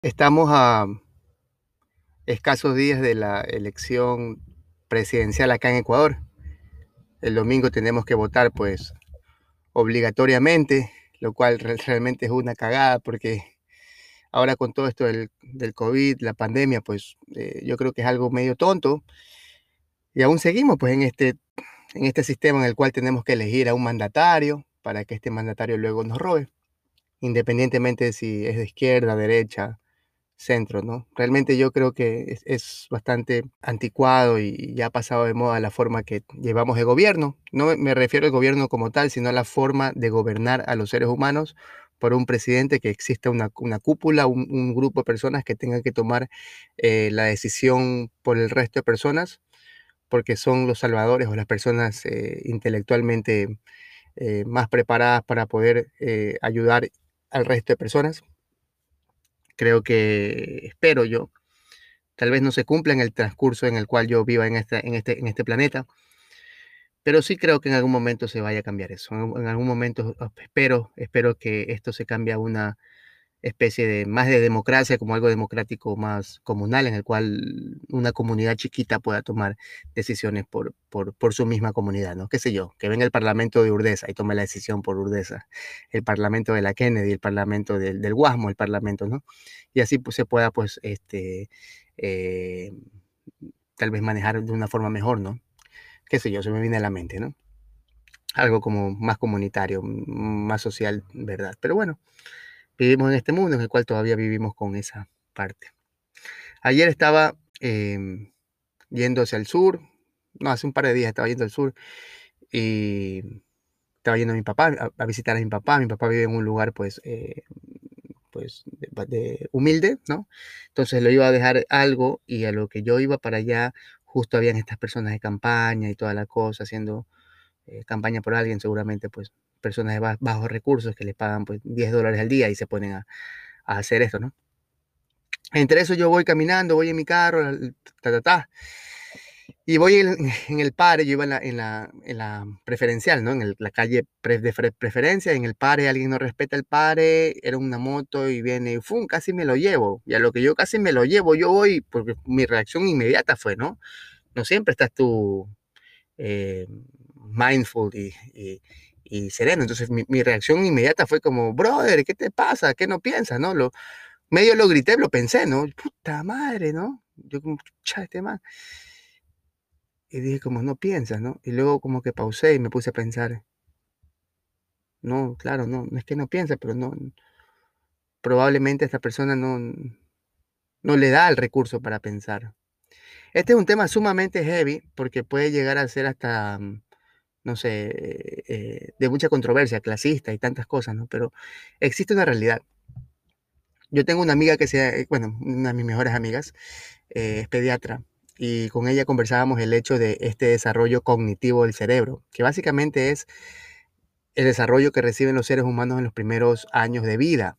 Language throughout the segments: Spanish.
Estamos a escasos días de la elección presidencial acá en Ecuador. El domingo tenemos que votar pues obligatoriamente, lo cual realmente es una cagada porque ahora con todo esto del, COVID, la pandemia, pues eh, yo creo que es algo medio tonto. Y aún seguimos pues en este, en este sistema en el cual tenemos que elegir a un mandatario para que este mandatario luego nos robe, independientemente de si es de izquierda, derecha, centro, ¿no? Realmente yo creo que es, bastante anticuado y ya ha pasado de moda la forma que llevamos de gobierno. No me refiero al gobierno como tal, sino a la forma de gobernar a los seres humanos por un presidente, que exista una, cúpula, un, grupo de personas que tengan que tomar eh, la decisión por el resto de personas, porque son los salvadores o las personas eh, intelectualmente eh, más preparadas para poder ayudar al resto de personas. Creo que, espero yo, tal vez no se cumpla en el transcurso en el cual yo viva en este, en este, en este planeta, pero sí creo que en algún momento se vaya a cambiar eso. En, algún momento espero, espero que esto se cambie a una especie de más de democracia, como algo democrático más comunal, en el cual una comunidad chiquita pueda tomar decisiones por, por, por su misma comunidad, ¿no? ¿Qué sé yo? Que venga el Parlamento de Urdesa y tome la decisión por Urdesa, el Parlamento de la Kennedy, el Parlamento del, del Guasmo, el Parlamento, ¿no? Y así pues, se pueda, pues, este, eh, tal vez manejar de una forma mejor, ¿no? Qué sé yo, se me viene a la mente, ¿no? Algo como más comunitario, más social, ¿verdad? Pero bueno, vivimos en este mundo en el cual todavía vivimos con esa parte. Ayer estaba em, yendo hacia el sur, no, hace un par de días estaba yendo al sur y estaba yendo a mi papá, a, visitar a mi papá. Mi papá vive en un lugar, pues, eh, pues de, humilde, ¿no? Entonces lo iba a dejar algo y a lo que yo iba para allá, justo habían estas personas de campaña y toda la cosa, haciendo eh, campaña por alguien, seguramente, pues personas de bajos recursos que les pagan pues 10 dólares al día y se ponen a, hacer esto, ¿no? Entre eso yo voy caminando, voy en mi carro, ta, ta, ta, y voy en, el pare, yo iba en la, en la, en la preferencial, ¿no? En la calle de preferencia, en el pare alguien no respeta el pare, era una moto y viene, y ¡fum! Casi me lo llevo. Y a lo que yo casi me lo llevo, yo voy, porque mi reacción inmediata fue, ¿no? No siempre estás tú eh, mindful y, y, sereno. Entonces mi, mi, reacción inmediata fue como, brother, ¿qué te pasa? ¿Qué no piensas? ¿No? Lo, medio lo grité, lo pensé, ¿no? Puta madre, ¿no? Yo como, cha, este man. Y dije como, no piensas, ¿no? Y luego como que pausé y me puse a pensar. No, claro, no, no es que no piensa, pero no, probablemente esta persona no, no le da el recurso para pensar. Este es un tema sumamente heavy porque puede llegar a ser hasta, mm, no sé, eh, de mucha controversia, clasista y tantas cosas, ¿no? Pero existe una realidad. Yo tengo una amiga que sea, eh, bueno, una de mis mejores amigas, eh, es pediatra y con ella conversábamos el hecho de este desarrollo cognitivo del cerebro, que básicamente es el desarrollo que reciben los seres humanos en los primeros años de vida.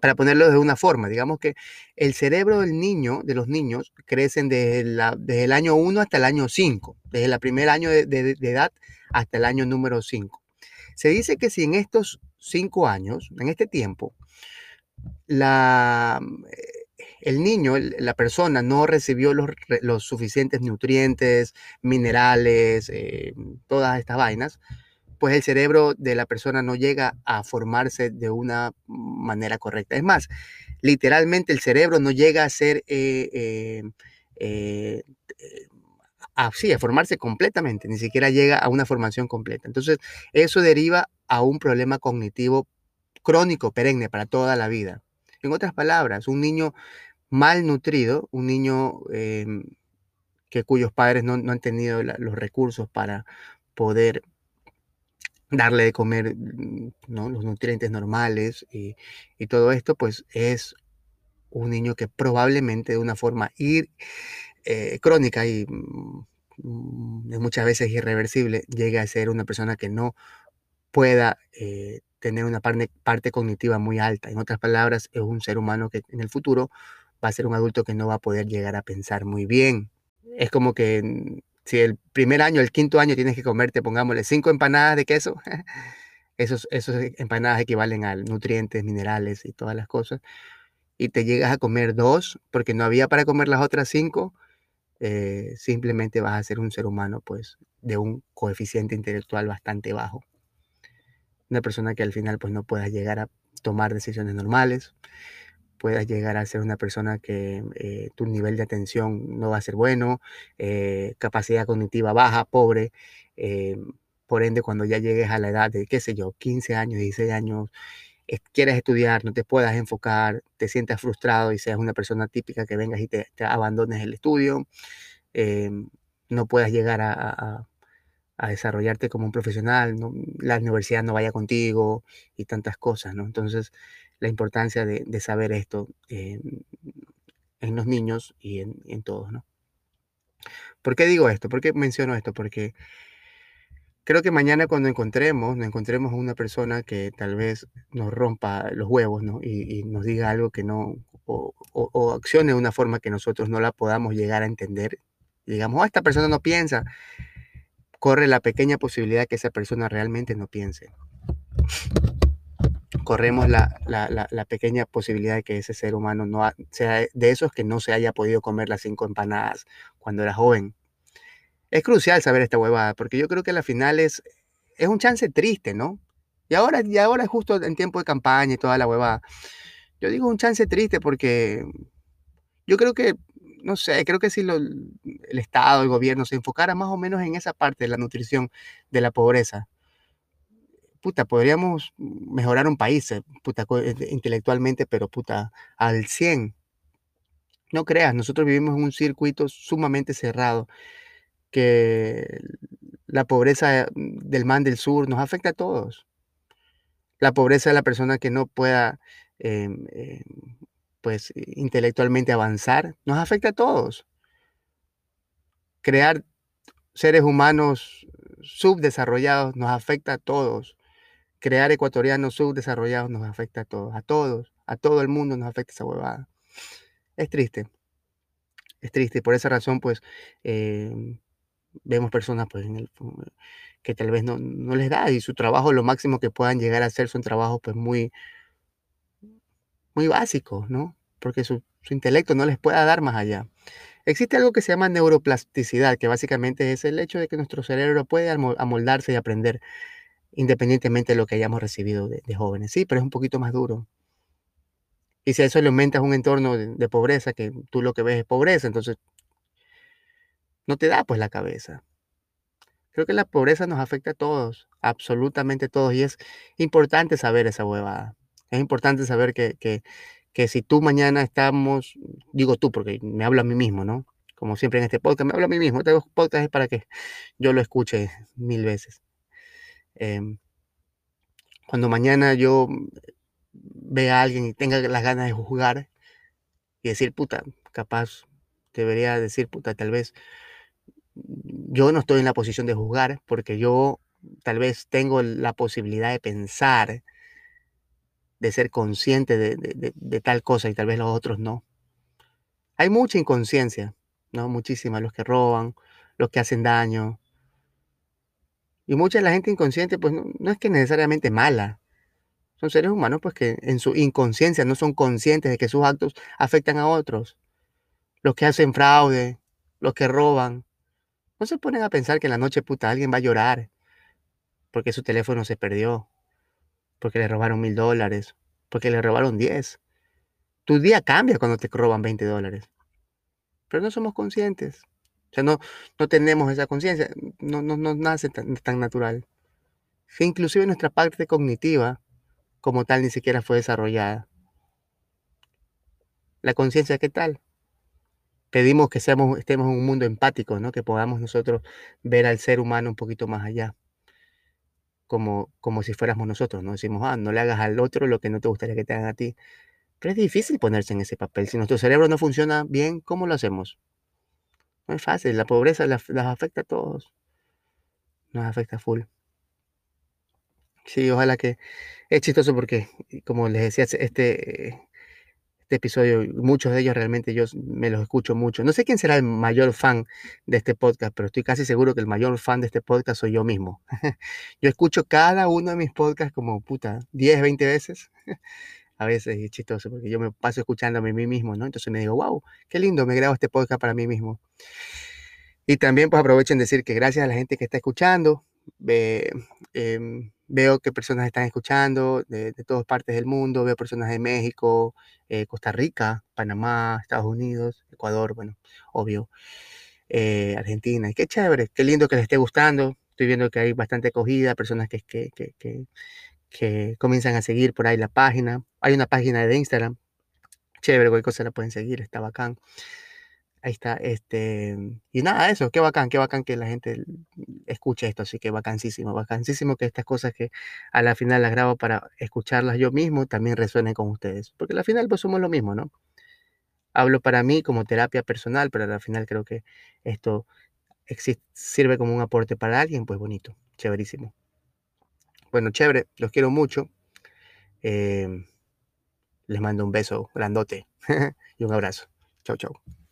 Para ponerlo de una forma, digamos que el cerebro del niño, de los niños, crecen desde, el año 1 hasta el año 5, desde el primer año de, de edad hasta el año número 5. Se dice que si en estos 5 años, en este tiempo, la, el niño, la persona, no recibió los, suficientes nutrientes, minerales, eh, todas estas vainas, pues el cerebro de la persona no llega a formarse de una manera correcta. Es más, literalmente el cerebro no llega a ser, eh, eh, así, a formarse completamente, ni siquiera llega a una formación completa. Entonces, eso deriva a un problema cognitivo crónico, perenne, para toda la vida. En otras palabras, un niño malnutrido, un niño que cuyos padres no, han tenido los recursos para poder darle de comer mm, ¿no? los nutrientes normales y, y, todo esto, pues es un niño que probablemente de una forma ir, eh, crónica y mm, muchas veces irreversible llegue a ser una persona que no pueda eh, tener una parte, parte cognitiva muy alta. En otras palabras, es un ser humano que en el futuro va a ser un adulto que no va a poder llegar a pensar muy bien. Es como que mm, si el primer año, el quinto año tienes que comerte, pongámosle, cinco empanadas de queso, esos, esos empanadas equivalen a nutrientes, minerales y todas las cosas, y te llegas a comer dos porque no había para comer las otras cinco, eh, simplemente vas a ser un ser humano pues de un coeficiente intelectual bastante bajo. Una persona que al final pues no pueda llegar a tomar decisiones normales, puedas llegar a ser una persona que eh, tu nivel de atención no va a ser bueno, eh, capacidad cognitiva baja, pobre. Eh, por ende, cuando ya llegues a la edad de, qué sé yo, 15 años, 16 años, quieres estudiar, no te puedas enfocar, te sientas frustrado y seas una persona típica que vengas y te, abandones el estudio, no puedas llegar a, a, desarrollarte como un profesional, la universidad no vaya contigo y tantas cosas, ¿no? Entonces, la importancia de, saber esto en, los niños y en, todos, ¿no? ¿Por qué digo esto? ¿Por qué menciono esto? Porque creo que mañana cuando encontremos, nos encontremos a una persona que tal vez nos rompa los huevos, ¿no? Y, nos diga algo que no, o, accione de una forma que nosotros no la podamos llegar a entender. Y digamos, oh, esta persona no piensa. Corre la pequeña posibilidad que esa persona realmente no piense corremos la, pequeña posibilidad de que ese ser humano no sea de esos que no se haya podido comer las cinco empanadas cuando era joven. Es crucial saber esta huevada, porque yo creo que la final es, es un chance triste, ¿no? Y ahora, y ahora es justo en tiempo de campaña y toda la huevada. Yo digo un chance triste porque yo creo que, no sé, creo que si el Estado, el gobierno se enfocara más o menos en esa parte de la nutrición de la pobreza, podríamos mejorar un país, eh, puta, eh, intelectualmente, pero puta, al 100. No creas, nosotros vivimos en un circuito sumamente cerrado, que la pobreza del man del sur nos afecta a todos. La pobreza de la persona que no pueda, em, em, pues, intelectualmente avanzar, nos afecta a todos. Crear seres humanos subdesarrollados nos afecta a todos crear ecuatorianos subdesarrollados nos afecta a todos, a todos, a todo el mundo nos afecta esa huevada. Es triste, es triste por esa razón pues em, vemos personas pues que tal vez no, no, les da y su trabajo lo máximo que puedan llegar a hacer son trabajos pues muy, muy básicos, ¿no? Porque su, su intelecto no les pueda dar más allá. Existe algo que se llama neuroplasticidad, que básicamente es el hecho de que nuestro cerebro puede amoldarse y aprender independientemente de lo que hayamos recibido de, jóvenes. Sí, pero es un poquito más duro. Y si a eso le aumentas un entorno de, pobreza, que tú lo que ves es pobreza, entonces no te da pues la cabeza. Creo que la pobreza nos afecta a todos, absolutamente todos, y es importante saber esa huevada. Es importante saber que, que, que si tú mañana estamos, digo tú porque me hablo a mí mismo, ¿no? Como siempre en este podcast, me hablo a mí mismo. Este podcast es para que yo lo escuche mil veces. Em, cuando mañana yo vea a alguien y tenga las ganas de jugar y decir, puta, capaz, debería decir, puta, tal vez yo no estoy en la posición de jugar porque yo tal vez tengo la posibilidad de pensar, de ser consciente de, de tal cosa y tal vez los otros no. Hay mucha inconsciencia, ¿no? Muchísima, los que roban, los que hacen daño, y mucha de la gente inconsciente, pues no, es que necesariamente mala. Son seres humanos, pues que en su inconsciencia no son conscientes de que sus actos afectan a otros. Los que hacen fraude, los que roban. No se ponen a pensar que en la noche puta alguien va a llorar porque su teléfono se perdió, porque le robaron mil dólares, porque le robaron diez. Tu día cambia cuando te roban 20 dólares. Pero no somos conscientes. O sea, no, no tenemos esa conciencia, no, no, no nace tan, tan natural. Que inclusive nuestra parte cognitiva como tal ni siquiera fue desarrollada. La conciencia, ¿qué tal? Pedimos que seamos, estemos en un mundo empático, ¿no? que podamos nosotros ver al ser humano un poquito más allá. como, como si fuéramos nosotros, ¿no? Decimos, ah, no le hagas al otro lo que no te gustaría que te hagan a ti. Pero es difícil ponerse en ese papel. Si nuestro cerebro no funciona bien, ¿cómo lo hacemos? No es fácil. La pobreza las, afecta a todos. Nos afecta full. Sí, ojalá que... Es chistoso porque, como les decía, este, este episodio, muchos de ellos realmente yo me los escucho mucho. No sé quién será el mayor fan de este podcast, pero estoy casi seguro que el mayor fan de este podcast soy yo mismo. yo escucho cada uno de mis podcasts como puta, 10, 20 veces. a veces es chistoso porque yo me paso escuchándome a mí mismo, ¿no? Entonces me digo, wow, qué lindo, me grabo este podcast para mí mismo. Y también pues aprovecho en decir que gracias a la gente que está escuchando, eh, veo que personas están escuchando de, todas partes del mundo, veo personas de México, eh, Costa Rica, Panamá, Estados Unidos, Ecuador, bueno, obvio, eh, Argentina. Y qué chévere, qué lindo que les esté gustando. Estoy viendo que hay bastante acogida, personas que, que, que, que comienzan a seguir por ahí la página. Hay una página de Instagram, chévere, cualquier cosa la pueden seguir, está bacán. Ahí está, este, y nada, eso, qué bacán, qué bacán que la gente escuche esto, así que bacancísimo, bacancísimo que estas cosas que a la final las grabo para escucharlas yo mismo también resuenen con ustedes, porque al final pues somos lo mismo, ¿no? Hablo para mí como terapia personal, pero al final creo que esto sirve como un aporte para alguien, pues bonito, chéverísimo. Bueno, chévere, los quiero mucho. Em, les mando un beso grandote y un abrazo. Chau, chau.